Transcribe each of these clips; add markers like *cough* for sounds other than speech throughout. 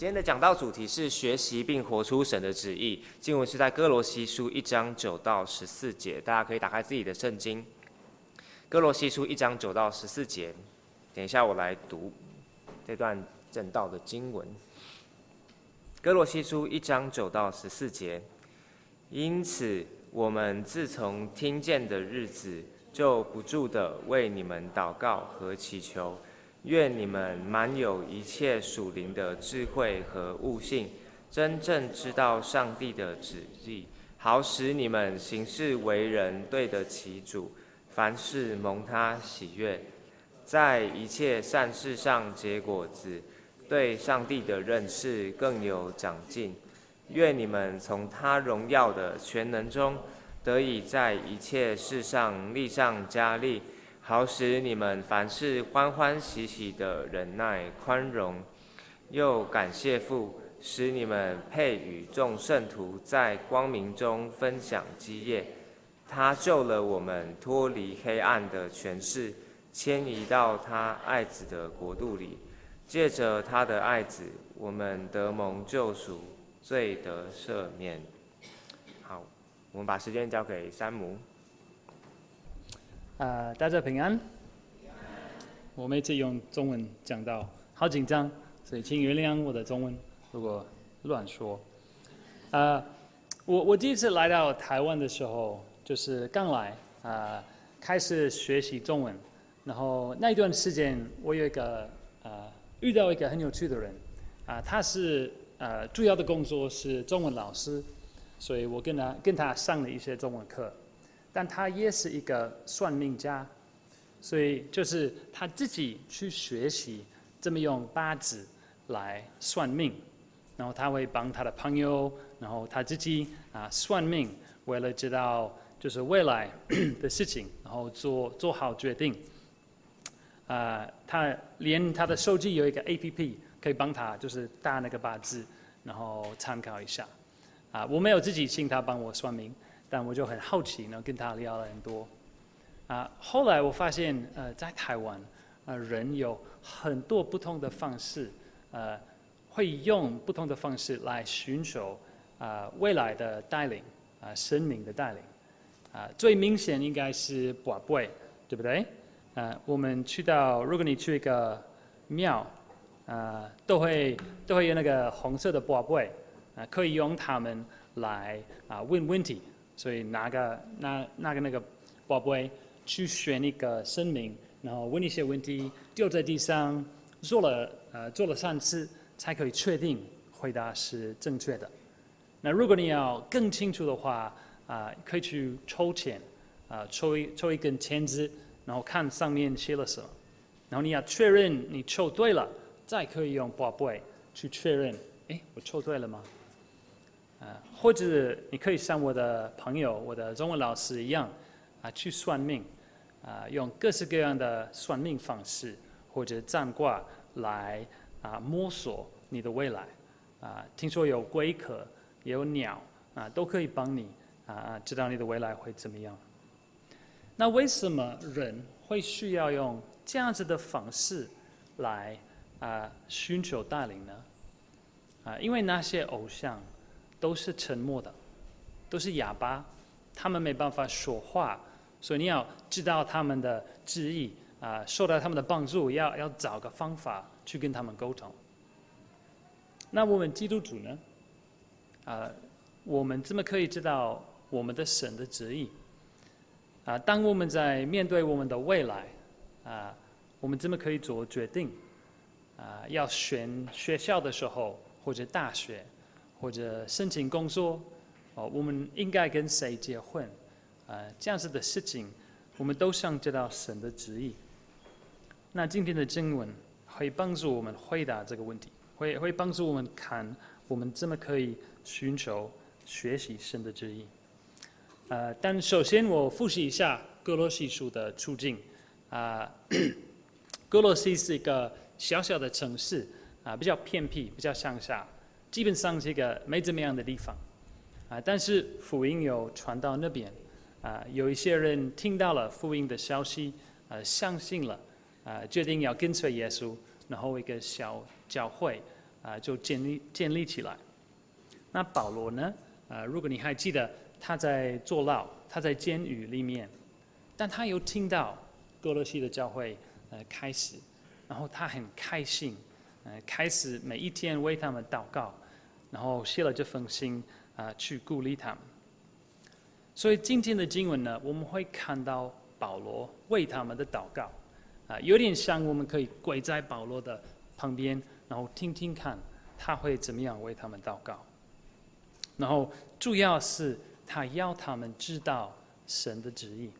今天的讲道主题是学习并活出神的旨意。经文是在歌罗西书一章九到十四节，大家可以打开自己的圣经。歌罗西书一章九到十四节，等一下我来读这段正道的经文。歌罗西书一章九到十四节，因此我们自从听见的日子，就不住的为你们祷告和祈求。愿你们满有一切属灵的智慧和悟性，真正知道上帝的旨意，好使你们行事为人对得起主，凡事蒙他喜悦，在一切善事上结果子，对上帝的认识更有长进。愿你们从他荣耀的全能中，得以在一切事上力上加力。好使你们凡事欢欢喜喜的忍耐宽容，又感谢父，使你们配与众圣徒在光明中分享基业。他救了我们脱离黑暗的权势，迁移到他爱子的国度里。借着他的爱子，我们得蒙救赎，罪得赦免。好，我们把时间交给山姆。啊，大家平安。我每次用中文讲到，好紧张，所以请原谅我的中文如果乱说。啊，我我第一次来到台湾的时候，就是刚来啊，开始学习中文。然后那一段时间，我有一个啊遇到一个很有趣的人，啊，他是呃主要的工作是中文老师，所以我跟他跟他上了一些中文课。但他也是一个算命家，所以就是他自己去学习怎么用八字来算命，然后他会帮他的朋友，然后他自己啊算命，为了知道就是未来 *coughs* 的事情，然后做做好决定。啊，他连他的手机有一个 APP 可以帮他就是打那个八字，然后参考一下。啊，我没有自己请他帮我算命。但我就很好奇呢，跟他聊了很多。啊，后来我发现，呃，在台湾，呃，人有很多不同的方式，呃，会用不同的方式来寻求啊未来的带领，啊，生命的带领。啊，最明显应该是跋杯，对不对？啊，我们去到，如果你去一个庙，啊，都会都会有那个红色的跋杯，啊，可以用它们来啊问问题。所以拿个拿拿个那个宝贝去选一个生命，然后问一些问题，丢在地上，做了呃做了三次才可以确定回答是正确的。那如果你要更清楚的话，啊、可以去抽签，啊、抽一抽一根签子，然后看上面写了什么，然后你要确认你抽对了，再可以用宝贝去确认，哎，我抽对了吗？啊，或者你可以像我的朋友、我的中文老师一样，啊，去算命，啊，用各式各样的算命方式或者占卦来啊摸索你的未来，啊，听说有龟壳，也有鸟，啊，都可以帮你啊知道你的未来会怎么样。那为什么人会需要用这样子的方式来啊寻求带领呢？啊，因为那些偶像。都是沉默的，都是哑巴，他们没办法说话，所以你要知道他们的旨意啊，受到他们的帮助，要要找个方法去跟他们沟通。那我们基督徒呢？啊，我们怎么可以知道我们的神的旨意？啊，当我们在面对我们的未来，啊，我们怎么可以做决定？啊，要选学校的时候或者大学。或者申请工作，哦，我们应该跟谁结婚？啊，这样子的事情，我们都想知道神的旨意。那今天的经文会帮助我们回答这个问题，会会帮助我们看我们怎么可以寻求学习神的旨意。呃，但首先我复习一下歌罗西书的处境。啊，*clears throat* 歌罗西是一个小小的城市，啊，比较偏僻，比较乡下。基本上这个没怎么样的地方，啊，但是福音有传到那边，啊，有一些人听到了福音的消息，呃、相信了，啊，决定要跟随耶稣，然后一个小教会啊就建立建立起来。那保罗呢？啊，如果你还记得，他在坐牢，他在监狱里面，但他有听到歌罗西的教会呃开始，然后他很开心，呃开始每一天为他们祷告，然后写了这封信啊去鼓励他们。所以今天的经文呢，我们会看到保罗为他们的祷告，啊，有点像我们可以跪在保罗的旁边，然后听听看他会怎么样为他们祷告。然后主要是他要他们知道神的旨意，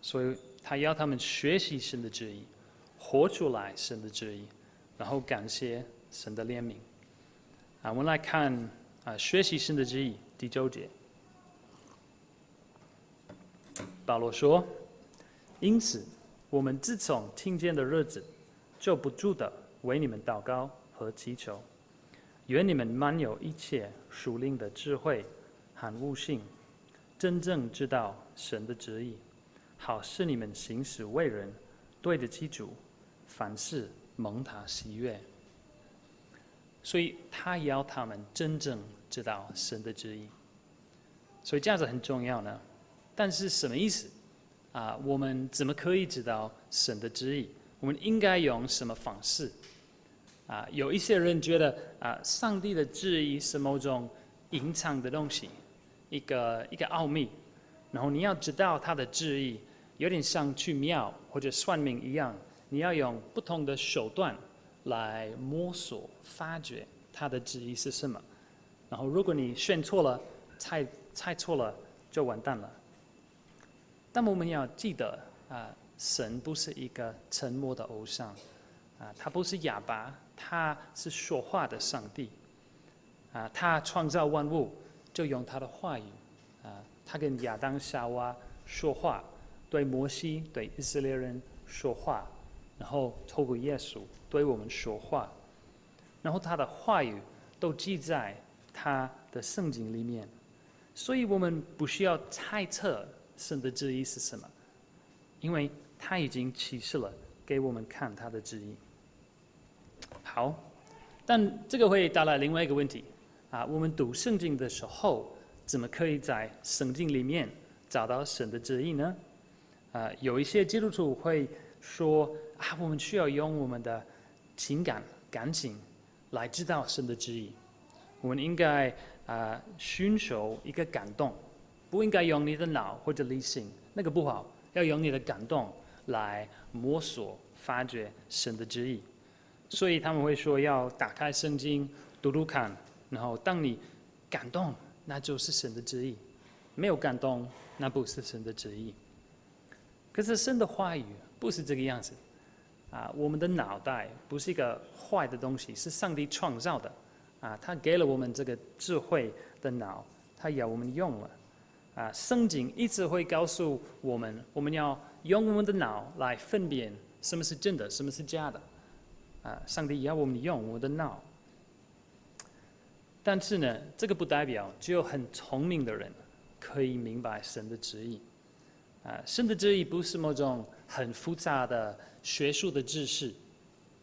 所以他要他们学习神的旨意，活出来神的旨意，然后感谢神的怜悯。啊，我们来看啊，学习神的旨意第九节。保罗说：“因此，我们自从听见的日子，就不住的为你们祷告和祈求。”愿你们满有一切属灵的智慧和悟性，真正知道神的旨意，好使你们行事为人对得起主，凡事蒙他喜悦。所以他要他们真正知道神的旨意，所以这样子很重要呢。但是什么意思？啊，我们怎么可以知道神的旨意？我们应该用什么方式？啊，有一些人觉得啊，上帝的旨意是某种隐藏的东西，一个一个奥秘，然后你要知道他的旨意，有点像去庙或者算命一样，你要用不同的手段来摸索、发掘他的旨意是什么。然后如果你选错了、猜猜错了，就完蛋了。但我们要记得啊，神不是一个沉默的偶像，啊，他不是哑巴。他是说话的上帝，啊，他创造万物就用他的话语，啊，他跟亚当夏娃说话，对摩西对以色列人说话，然后透过耶稣对我们说话，然后他的话语都记在他的圣经里面，所以我们不需要猜测神的旨意是什么，因为他已经启示了给我们看他的旨意。好，但这个会带来另外一个问题啊。我们读圣经的时候，怎么可以在圣经里面找到神的旨意呢？啊，有一些基督徒会说啊，我们需要用我们的情感、感情来知道神的旨意。我们应该啊，寻求一个感动，不应该用你的脑或者理性，那个不好，要用你的感动来摸索、发掘神的旨意。所以他们会说要打开圣经读读看，然后当你感动，那就是神的旨意；没有感动，那不是神的旨意。可是神的话语不是这个样子啊！我们的脑袋不是一个坏的东西，是上帝创造的啊！他给了我们这个智慧的脑，他要我们用了啊！圣经一直会告诉我们，我们要用我们的脑来分辨什么是真的，什么是假的。啊，上帝要我们用我们的脑，但是呢，这个不代表只有很聪明的人可以明白神的旨意。啊，神的旨意不是某种很复杂的学术的知识。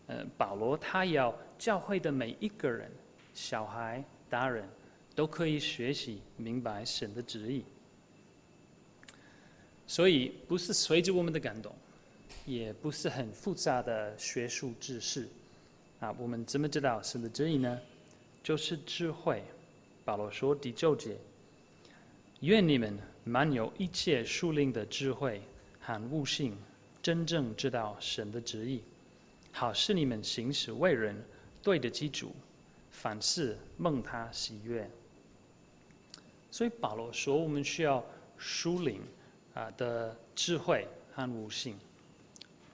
嗯，保罗他要教会的每一个人，小孩、大人，都可以学习明白神的旨意。所以，不是随着我们的感动。也不是很复杂的学术知识，啊，我们怎么知道神的旨意呢？就是智慧。保罗说第九节：愿你们满有一切属灵的智慧和悟性，真正知道神的旨意，好是你们行事为人对得起主，凡事蒙他喜悦。所以保罗说，我们需要属灵啊的智慧和悟性。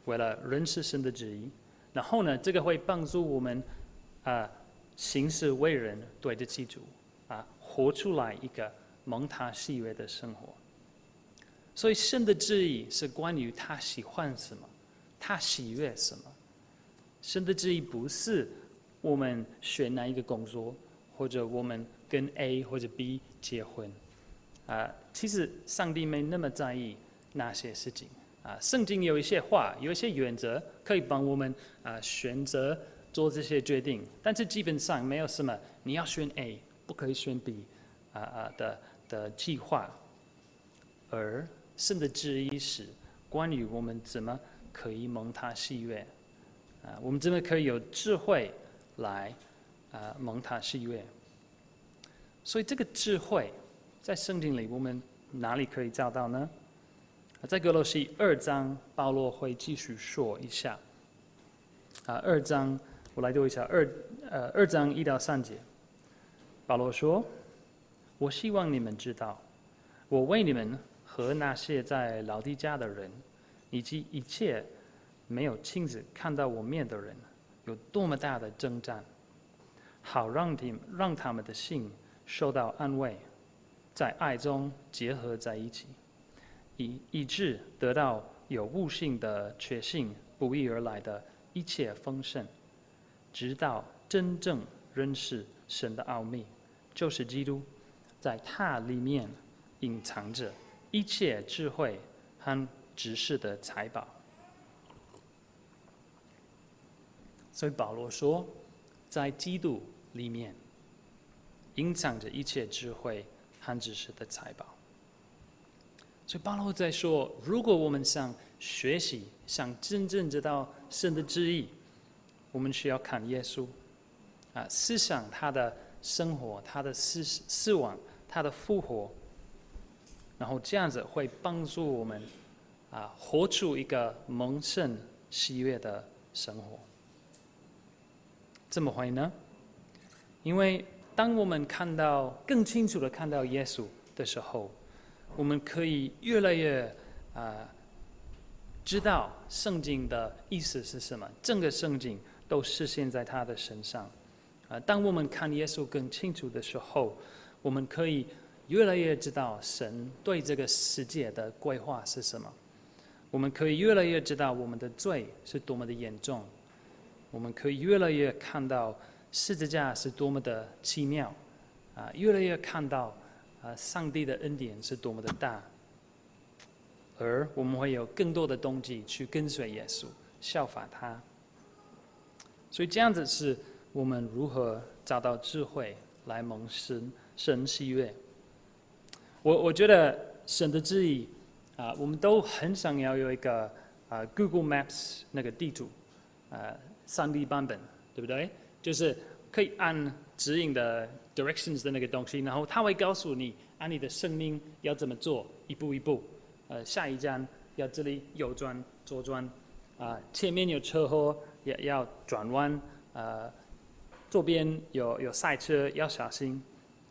为了认识神的旨意，然后呢，这个会帮助我们啊，行事为人对得起主啊，活出来一个蒙他喜悦的生活。所以神的旨意是关于他喜欢什么，他喜悦什么。神的旨意不是我们选哪一个工作，或者我们跟 A 或者 B 结婚啊。其实上帝没那么在意那些事情。啊，圣经有一些话，有一些原则，可以帮我们啊选择做这些决定，但是基本上没有什么你要选 A 不可以选 B 啊啊的的计划，而神的旨意是关于我们怎么可以蒙他喜悦啊，我们怎么可以有智慧来啊蒙他喜悦，所以这个智慧在圣经里我们哪里可以找到呢？在格罗西二章，保罗会继续说一下。啊，二章我来读一下二呃二章一到三节。保罗说：“我希望你们知道，我为你们和那些在老弟家的人，以及一切没有亲自看到我面的人，有多么大的征战，好让你让他们的心受到安慰，在爱中结合在一起。”以以致得到有悟性的确信，不义而来的一切丰盛，直到真正认识神的奥秘，就是基督，在他里面隐藏着一切智慧和知识的财宝。所以保罗说，在基督里面隐藏着一切智慧和知识的财宝。所以保罗在说，如果我们想学习，想真正知道神的旨意，我们需要看耶稣，啊，思想他的生活，他的死死亡，他的复活，然后这样子会帮助我们，啊，活出一个蒙圣喜悦的生活。怎么会呢？因为当我们看到更清楚的看到耶稣的时候。我们可以越来越啊、知道圣经的意思是什么。整个圣经都实现在他的身上。啊、当我们看耶稣更清楚的时候，我们可以越来越知道神对这个世界的规划是什么。我们可以越来越知道我们的罪是多么的严重。我们可以越来越看到十字架是多么的奇妙。啊、越来越看到。啊，上帝的恩典是多么的大，而我们会有更多的动机去跟随耶稣，效法他。所以这样子是我们如何找到智慧来蒙神神喜悦。我我觉得神的旨意啊，我们都很想要有一个啊 Google Maps 那个地图啊，三 D 版本，对不对？就是可以按指引的。directions 的那个东西，然后他会告诉你，按你的生命要怎么做，一步一步。呃，下一站要这里右转、左转，啊、前面有车祸也要转弯，呃，左边有有赛车要小心。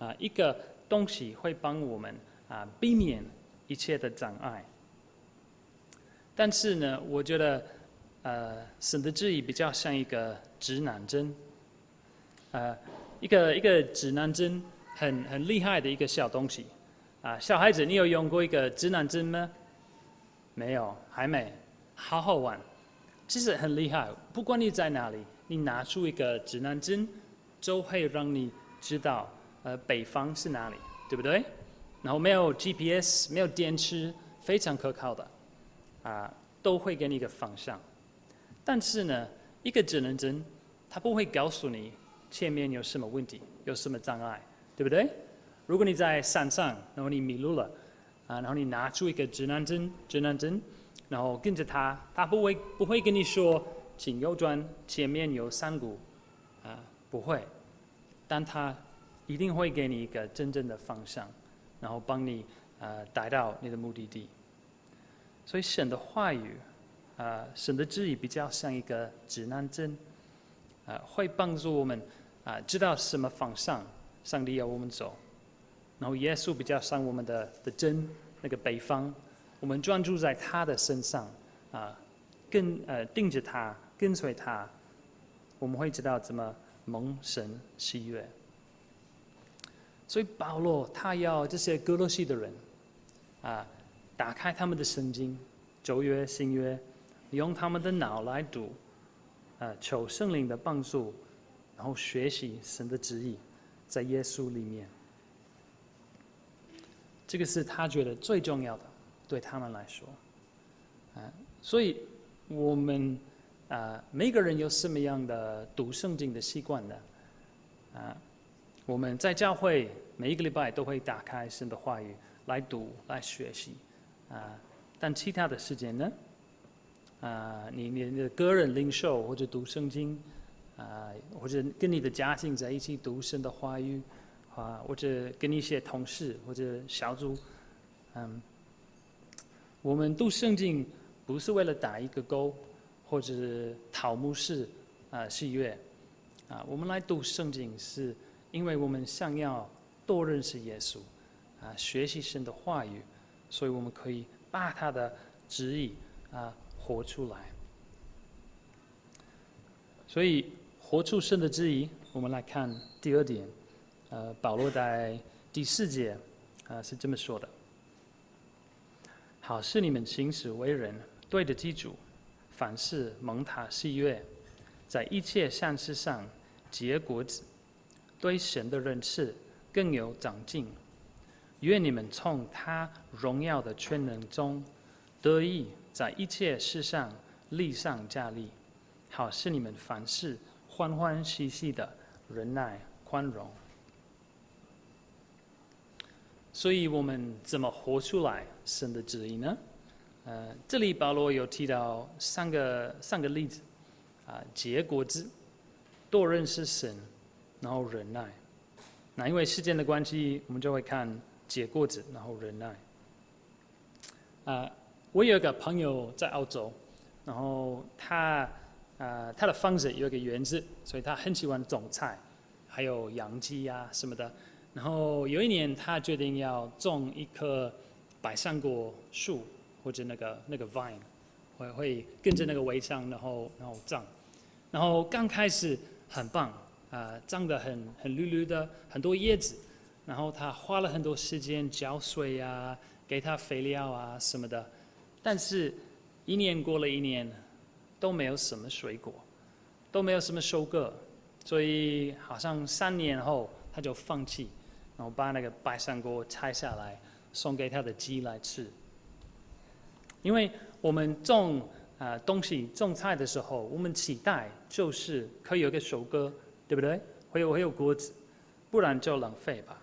啊、一个东西会帮我们啊、避免一切的障碍。但是呢，我觉得呃，神的旨意比较像一个指南针，呃。一个一个指南针，很很厉害的一个小东西，啊，小孩子，你有用过一个指南针吗？没有，还没，好好玩，其实很厉害。不管你在哪里，你拿出一个指南针，就会让你知道，呃，北方是哪里，对不对？然后没有 GPS，没有电池，非常可靠的，啊，都会给你一个方向。但是呢，一个指南针，它不会告诉你。前面有什么问题，有什么障碍，对不对？如果你在山上，然后你迷路了，啊，然后你拿出一个指南针，指南针，然后跟着它，它不会不会跟你说，请右转，前面有山谷，啊，不会，但它一定会给你一个真正的方向，然后帮你啊达到你的目的地。所以神的话语，啊，神的旨意比较像一个指南针。啊，会帮助我们啊，知道什么方向上帝要我们走。然后耶稣比较像我们的的针，那个北方，我们专注在他的身上啊，跟呃盯着他，跟随他，我们会知道怎么蒙神喜悦。所以保罗他要这些歌罗西的人啊，打开他们的圣经，旧约新约，用他们的脑来读。啊，求圣灵的帮助，然后学习神的旨意，在耶稣里面，这个是他觉得最重要的，对他们来说，啊，所以我们啊，每个人有什么样的读圣经的习惯呢？啊，我们在教会每一个礼拜都会打开神的话语来读来学习，啊，但其他的时间呢？啊，你你的个人领受或者读圣经，啊，或者跟你的家庭在一起读神的话语，啊，或者跟一些同事或者小组，嗯，我们读圣经不是为了打一个勾。或者是讨牧师啊喜悦啊，我们来读圣经，是因为我们想要多认识耶稣啊，学习神的话语，所以我们可以把他的旨意啊活出来。所以活出神的旨意，我们来看第二点，呃，保罗在第四节啊是这么说的：好是你们行事为人对得起主。凡事蒙他喜悦，在一切善事上结果子，对神的认识更有长进。愿你们从他荣耀的全能中得以在一切事上力上加力，好使你们凡事欢欢喜喜的忍耐宽容。所以我们怎么活出来神的旨意呢？呃，这里保罗有提到三个三个例子，啊，结果子，多认识神，然后忍耐。那因为时间的关系，我们就会看结果子，然后忍耐。啊，我有一个朋友在澳洲，然后他啊，他的房子有一个园子，所以他很喜欢种菜，还有养鸡呀什么的。然后有一年，他决定要种一棵百香果树。或者那个那个 vine 会会跟着那个围墙，然后然后长，然后刚开始很棒啊，长得很很绿绿的，很多叶子，然后他花了很多时间浇水啊，给他肥料啊什么的，但是，一年过了一年，都没有什么水果，都没有什么收割，所以好像三年后他就放弃，然后把那个百香果拆下来送给他的鸡来吃。因为我们种啊、东西种菜的时候，我们期待就是可以有个收割，对不对？会有会有果子，不然就浪费吧。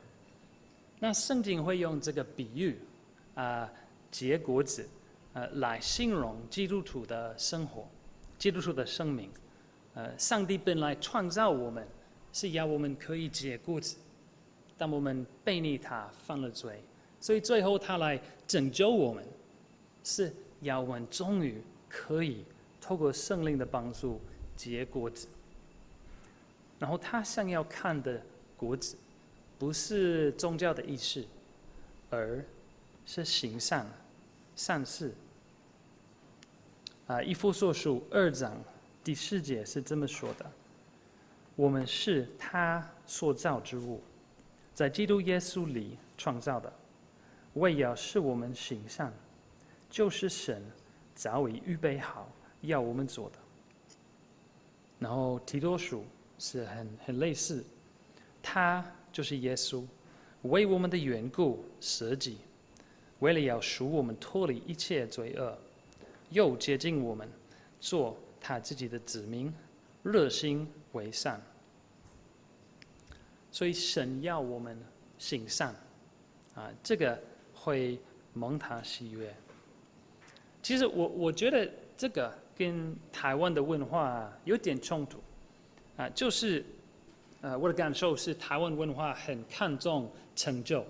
那圣经会用这个比喻啊、结果子，呃来形容基督徒的生活，基督徒的生命。呃，上帝本来创造我们是要我们可以结果子，但我们背逆他犯了罪，所以最后他来拯救我们。是要我们终于可以透过圣灵的帮助结果子，然后他想要看的果子，不是宗教的仪式，而是行善善事。啊，一夫所书二章第四节是这么说的：我们是他所造之物，在基督耶稣里创造的，为要使我们行善。就是神早已预备好要我们做的。然后提多书是很很类似，他就是耶稣，为我们的缘故舍己，为了要赎我们脱离一切罪恶，又接近我们，做他自己的子民，热心为善。所以神要我们行善，啊，这个会蒙他喜悦。其实我我觉得这个跟台湾的文化有点冲突，啊，就是，呃，我的感受是台湾文化很看重成就、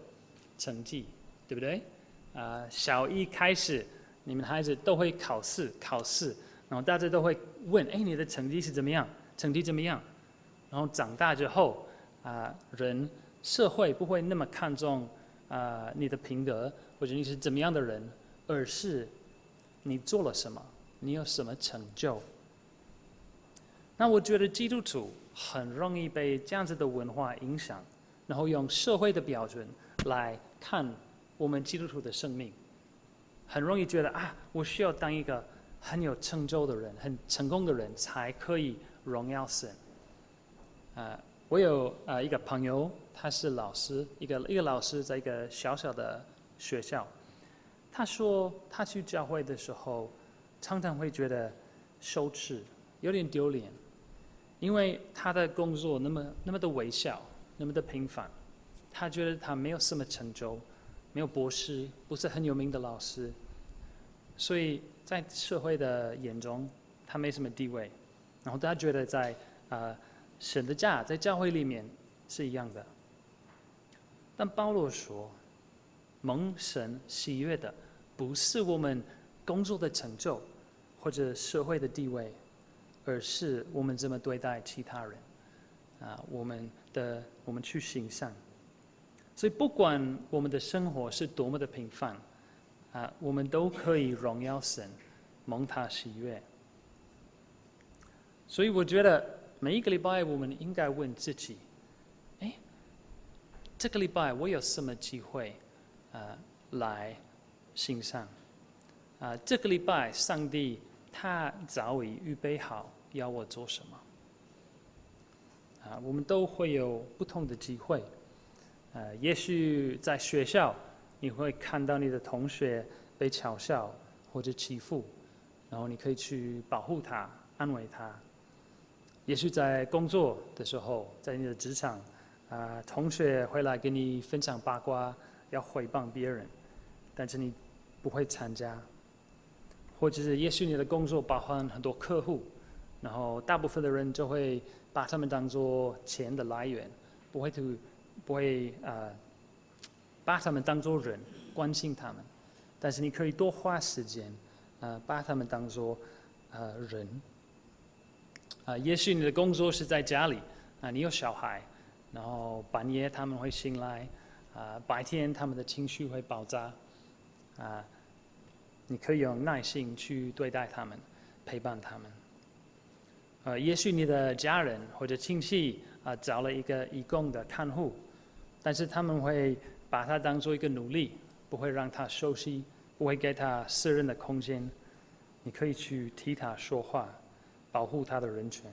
成绩，对不对？啊，小一开始你们孩子都会考试，考试，然后大家都会问，哎，你的成绩是怎么样？成绩怎么样？然后长大之后，啊，人社会不会那么看重啊你的品格或者你是怎么样的人，而是。你做了什么？你有什么成就？那我觉得基督徒很容易被这样子的文化影响，然后用社会的标准来看我们基督徒的生命，很容易觉得啊，我需要当一个很有成就的人、很成功的人才可以荣耀神。啊，我有啊一个朋友，他是老师，一个一个老师，在一个小小的学校。他说，他去教会的时候，常常会觉得羞耻，有点丢脸，因为他的工作那么那么的微小，那么的平凡，他觉得他没有什么成就，没有博士，不是很有名的老师，所以在社会的眼中，他没什么地位，然后他觉得在啊、呃、神的家在教会里面是一样的，但保罗说，蒙神喜悦的不是我们工作的成就。或者社会的地位，而是我们怎么对待其他人，啊，我们的我们去行善，所以不管我们的生活是多么的平凡，啊，我们都可以荣耀神，蒙他喜悦。所以我觉得每一个礼拜我们应该问自己，哎，这个礼拜我有什么机会，啊，来行善？啊，这个礼拜上帝。他早已预备好要我做什么。啊，我们都会有不同的机会。呃，也许在学校，你会看到你的同学被嘲笑或者欺负，然后你可以去保护他、安慰他。也许在工作的时候，在你的职场，啊，同学会来跟你分享八卦，要诽谤别人，但是你不会参加。或者是，也许你的工作包含很多客户，然后大部分的人就会把他们当做钱的来源，不会去，不会呃，把他们当做人，关心他们。但是你可以多花时间，呃，把他们当做呃人。啊、也许你的工作是在家里，啊、你有小孩，然后半夜他们会醒来，啊、白天他们的情绪会爆炸，啊、你可以用耐心去对待他们，陪伴他们。呃，也许你的家人或者亲戚啊、找了一个义工的看护，但是他们会把他当做一个奴隶，不会让他休息，不会给他私人的空间。你可以去替他说话，保护他的人权。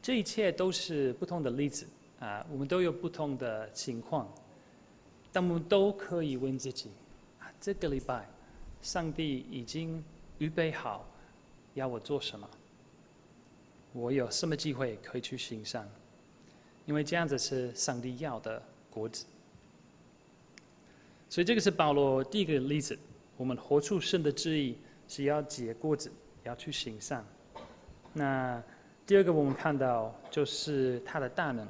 这一切都是不同的例子啊、我们都有不同的情况，但我们都可以问自己：啊，这个礼拜。上帝已经预备好要我做什么，我有什么机会可以去行善？因为这样子是上帝要的果子。所以这个是保罗第一个例子。我们活出神的旨意是要结果子，要去行善。那第二个我们看到就是他的大能。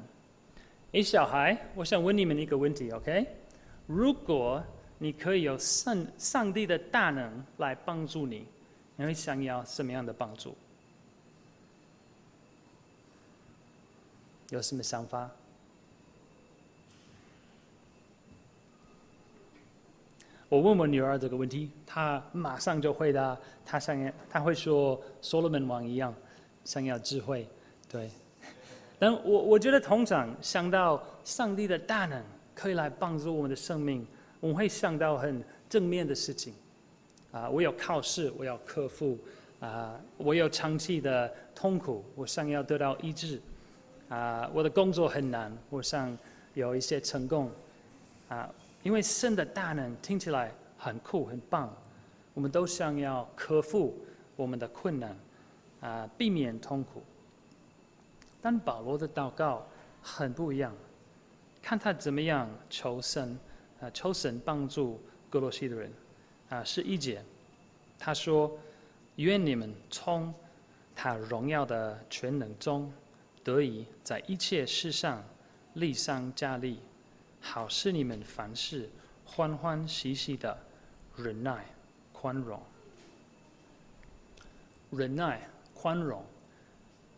诶，小孩，我想问你们一个问题，OK？如果你可以有上上帝的大能来帮助你，你会想要什么样的帮助？有什么想法？我问我女儿这个问题，她马上就回答，她想要，她会说所罗门王一样，想要智慧，对。*laughs* 但我我觉得通常想到上帝的大能可以来帮助我们的生命。我们会想到很正面的事情，啊，我有考试，我要克服，啊，我有长期的痛苦，我想要得到医治，啊，我的工作很难，我想有一些成功，啊，因为神的大能听起来很酷很棒，我们都想要克服我们的困难，啊，避免痛苦。但保罗的祷告很不一样，看他怎么样求神。啊，求神帮助各罗西的人，啊，是一节，他说：“愿你们从他荣耀的全能中，得以在一切事上力上加力，好使你们凡事欢欢喜喜的忍耐、宽容。忍耐、宽容，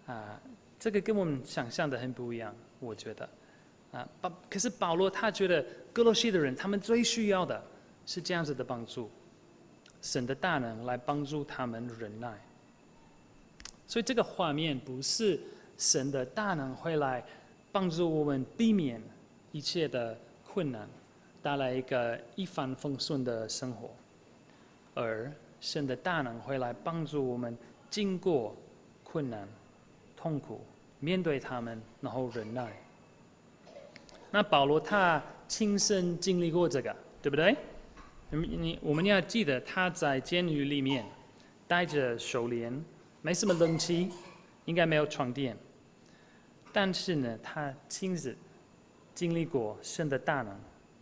啊，这个跟我们想象的很不一样，我觉得。”啊，保可是保罗他觉得歌罗西的人，他们最需要的是这样子的帮助，神的大能来帮助他们忍耐。所以这个画面不是神的大能会来帮助我们避免一切的困难，带来一个一帆风顺的生活，而神的大能会来帮助我们经过困难、痛苦，面对他们，然后忍耐。那保罗他亲身经历过这个，对不对？你你我们要记得他在监狱里面，戴着手链，没什么冷气，应该没有床垫。但是呢，他亲自经历过神的大能，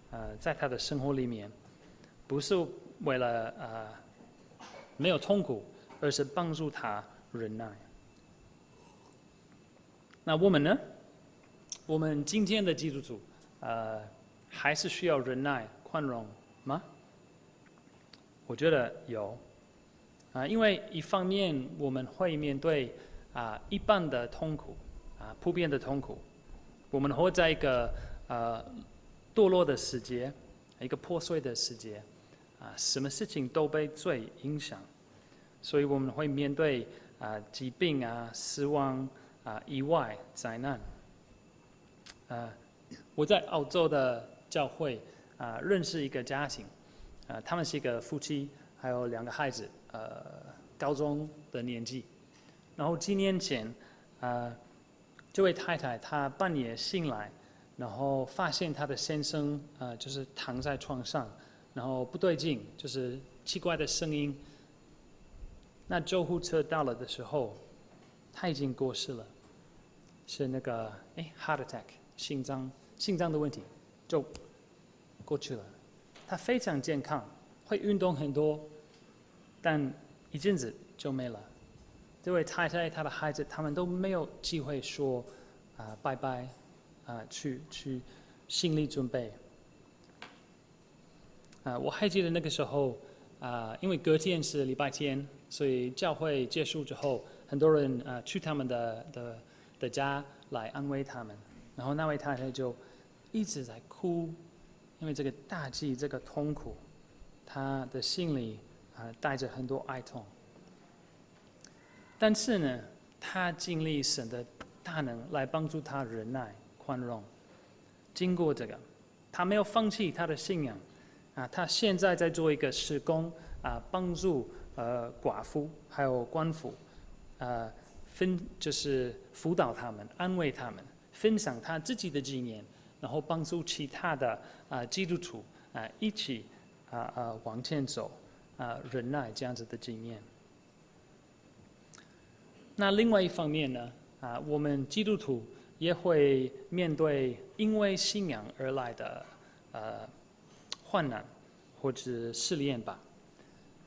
呃，在他的生活里面，不是为了呃没有痛苦，而是帮助他忍耐。那我们呢？我们今天的基督徒，呃，还是需要忍耐、宽容吗？我觉得有。啊，因为一方面我们会面对啊一般的痛苦，啊普遍的痛苦，我们活在一个呃堕落的世界，一个破碎的世界，啊什么事情都被罪影响，所以我们会面对啊疾病啊死亡啊意外灾难。啊，我在澳洲的教会啊认识一个家庭，啊他们是一个夫妻，还有两个孩子。呃，高中的年纪，然后几年前，呃，这位太太她半夜醒来，然后发现她的先生呃就是躺在床上，然后不对劲，就是奇怪的声音。那救护车到了的时候，他已经过世了，是那个哎 heart attack 心脏心脏的问题，就过去了。他非常健康，会运动很多。但一阵子就没了。这位太太、她的孩子，他们都没有机会说啊、拜拜，啊、去去心理准备。啊、我还记得那个时候啊、因为隔天是礼拜天，所以教会结束之后，很多人啊、去他们的的的家来安慰他们。然后那位太太就一直在哭，因为这个大忌，这个痛苦，她的心里。啊，带着很多哀痛，但是呢，他经历神的大能来帮助他忍耐、宽容。经过这个，他没有放弃他的信仰。啊，他现在在做一个事工，啊，帮助呃寡妇还有官妇，呃，分就是辅导他们、安慰他们，分享他自己的经验，然后帮助其他的啊基督徒啊一起啊啊往前走。啊，忍耐这样子的经验。那另外一方面呢，啊，我们基督徒也会面对因为信仰而来的呃患难或者试炼吧。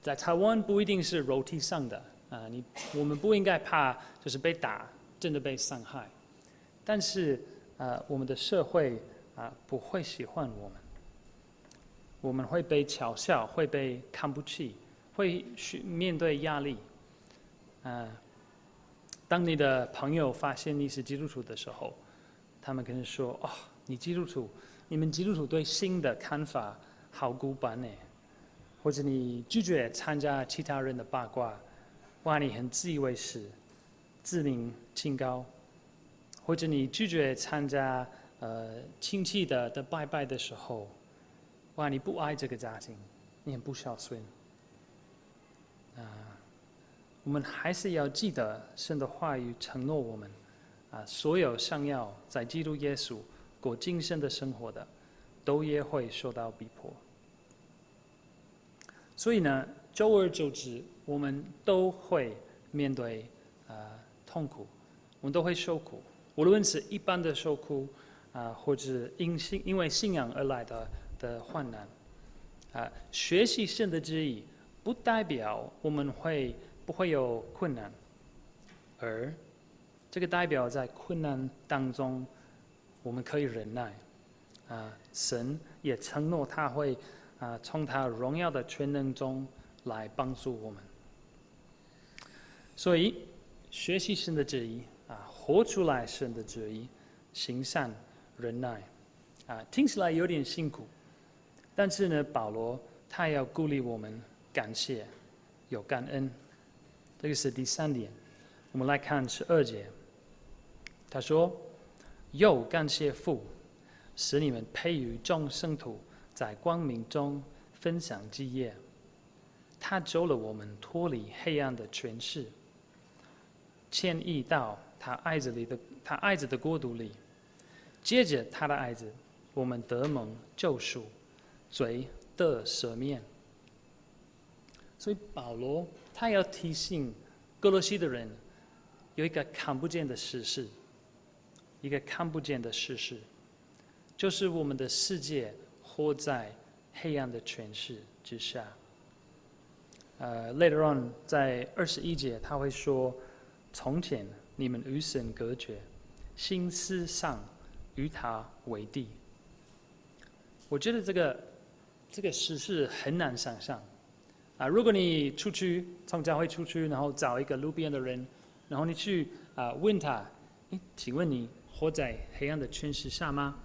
在台湾不一定是肉体上的啊，你我们不应该怕就是被打，真的被伤害。但是啊，我们的社会啊不会喜欢我们。我们会被嘲笑，会被看不起，会去面对压力。啊，当你的朋友发现你是基督徒的时候，他们可能说：“哦，你基督徒，你们基督徒对性的看法好古板呢。”或者你拒绝参加其他人的八卦，哇，你很自以为是，自命清高。或者你拒绝参加呃亲戚的的拜拜的时候。哇！你不爱这个家庭，你很不孝顺。啊，我们还是要记得神的话语承诺我们，啊，所有想要在基督耶稣过今生的生活的，都也会受到逼迫。所以呢，久而久之，我们都会面对啊痛苦，我们都会受苦，无论是一般的受苦，啊，或者因信因为信仰而来的。的患难，啊，学习神的旨意，不代表我们会不会有困难，而这个代表在困难当中，我们可以忍耐，啊，神也承诺他会啊从他荣耀的全能中来帮助我们，所以学习神的旨意，活出来神的旨意，行善忍耐，啊，听起来有点辛苦。但是呢，保罗他要鼓励我们感谢，有感恩，这个是第三点。我们来看十二节，他说：“又感谢父，使你们配于众圣徒在光明中分享基业。他救了我们脱离黑暗的权势，迁移到他爱子里的他爱子的国度里。借着他的爱子，我们得蒙救赎。”罪的赦免，所以保罗他要提醒歌罗西的人有一个看不见的事实，一个看不见的事实，就是我们的世界活在黑暗的权势之下。呃、，later on，在二十一节他会说：“从前你们与神隔绝，心思上与他为敌。”我觉得这个这个事是很难想象啊！如果你出去从教会出去，然后找一个路边的人，然后你去啊问他：“诶，请问你活在黑暗的权势下吗？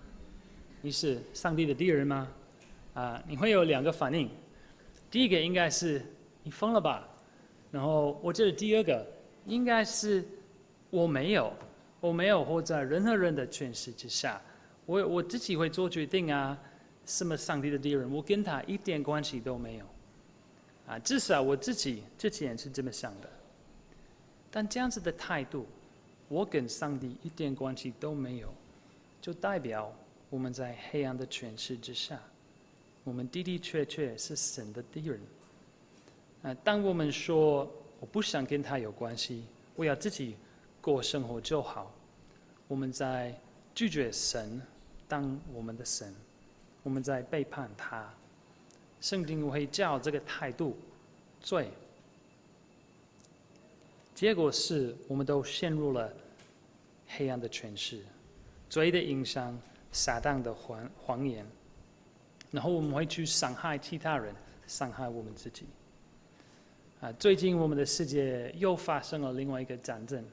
你是上帝的敌人吗？”啊，你会有两个反应，第一个应该是。你疯了吧？然后我觉得第二个应该是我没有，我没有活在任何人的权势之下，我我自己会做决定啊。什么上帝的敌人，我跟他一点关系都没有啊。至少我自己之前是这么想的。但这样子的态度，我跟上帝一点关系都没有，就代表我们在黑暗的权势之下，我们的的确确是神的敌人。啊，当我们说我不想跟他有关系，我要自己过生活就好，我们在拒绝神当我们的神，我们在背叛他。圣经会叫这个态度罪。结果是我们都陷入了黑暗的权势，罪的影响，撒旦的谎谎言，然后我们会去伤害其他人，伤害我们自己。啊，最近我们的世界又发生了另外一个战争，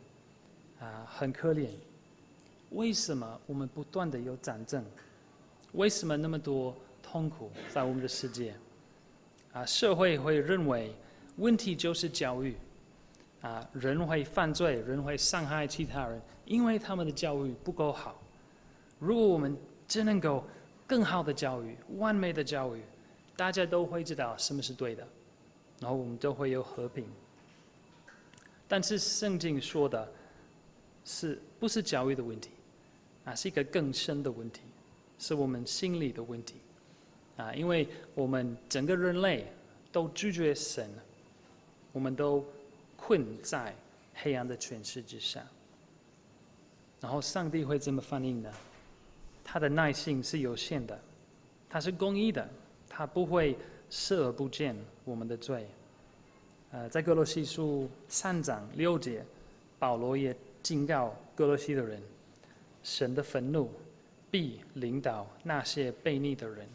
啊，很可怜。为什么我们不断的有战争？为什么那么多痛苦在我们的世界？啊，社会会认为问题就是教育，啊，人会犯罪，人会伤害其他人，因为他们的教育不够好。如果我们真能够更好的教育，完美的教育，大家都会知道什么是对的。然后我们都会有和平，但是圣经说的是不是教育的问题啊？是一个更深的问题，是我们心理的问题啊！因为我们整个人类都拒绝神，我们都困在黑暗的权势之下。然后上帝会怎么反应呢？他的耐性是有限的，他是公义的，他不会。视而不见我们的罪，呃，在歌罗西书三章六节，保罗也警告歌罗西的人，神的愤怒必领导那些悖逆的人。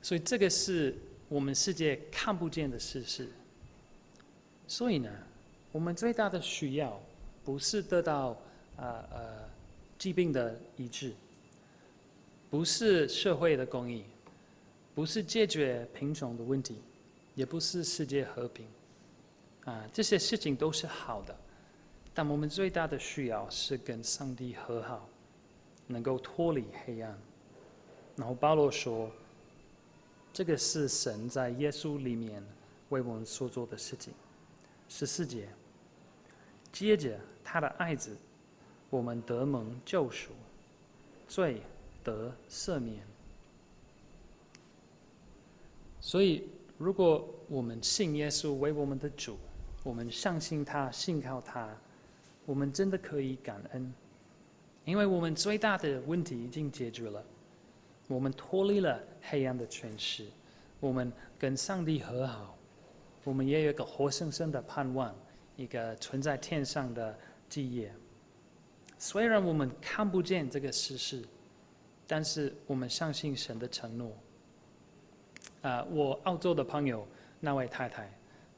所以这个是我们世界看不见的事实。所以呢，我们最大的需要不是得到呃呃疾病的医治，不是社会的公益。不是解决贫穷的问题，也不是世界和平，啊，这些事情都是好的，但我们最大的需要是跟上帝和好，能够脱离黑暗。然后保罗说，这个是神在耶稣里面为我们所做的事情。十四节，接着他的爱子，我们得蒙救赎，罪得赦免。所以，如果我们信耶稣为我们的主，我们相信他、信靠他，我们真的可以感恩，因为我们最大的问题已经解决了，我们脱离了黑暗的权势，我们跟上帝和好，我们也有一个活生生的盼望，一个存在天上的基业。虽然我们看不见这个事实，但是我们相信神的承诺。啊、我澳洲的朋友那位太太，啊、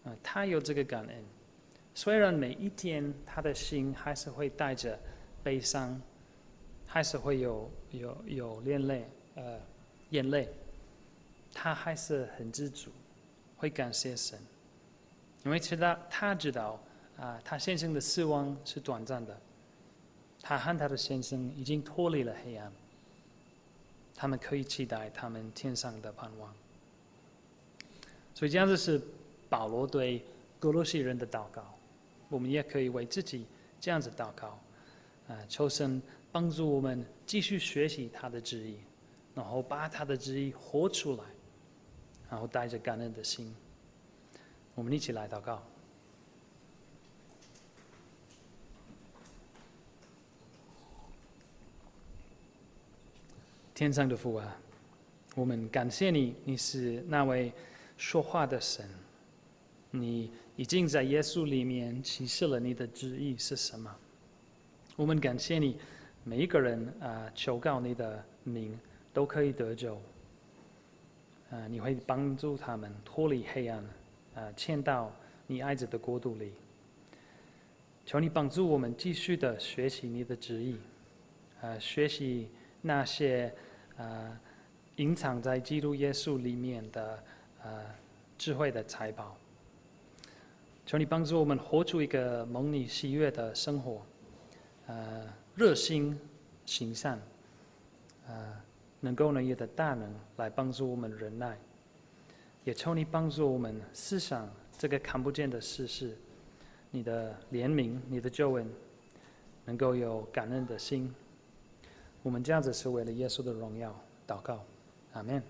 呃，她有这个感恩。虽然每一天她的心还是会带着悲伤，还是会有有有眼泪，呃，眼泪，她还是很知足，会感谢神，因为知道她知道啊，她、先生的死亡是短暂的，她和她的先生已经脱离了黑暗，他们可以期待他们天上的盼望。所以这样子是保罗对歌罗西人的祷告，我们也可以为自己这样子祷告啊求神帮助我们继续学习他的旨意然后把他的旨意活出来然后带着感恩的心。我们一起来祷告。天上的父啊我们感谢你你是那位说话的神你已经在耶稣里面启示了你的旨意是什么。我们感谢你，每一个人啊，求告你的名都可以得救。啊，你会帮助他们脱离黑暗，啊，迁到你爱子的国度里。求你帮助我们继续的学习你的旨意，啊，学习那些啊隐藏在基督耶稣里面的啊智慧的财宝。求你帮助我们活出一个蒙你喜悦的生活。呃，热心行善，呃，能够呢有的大能来帮助我们忍耐，也求你帮助我们思想这个看不见的世事，你的怜悯，你的救恩，能够有感恩的心。我们这样子是为了耶稣的荣耀祷告，阿门。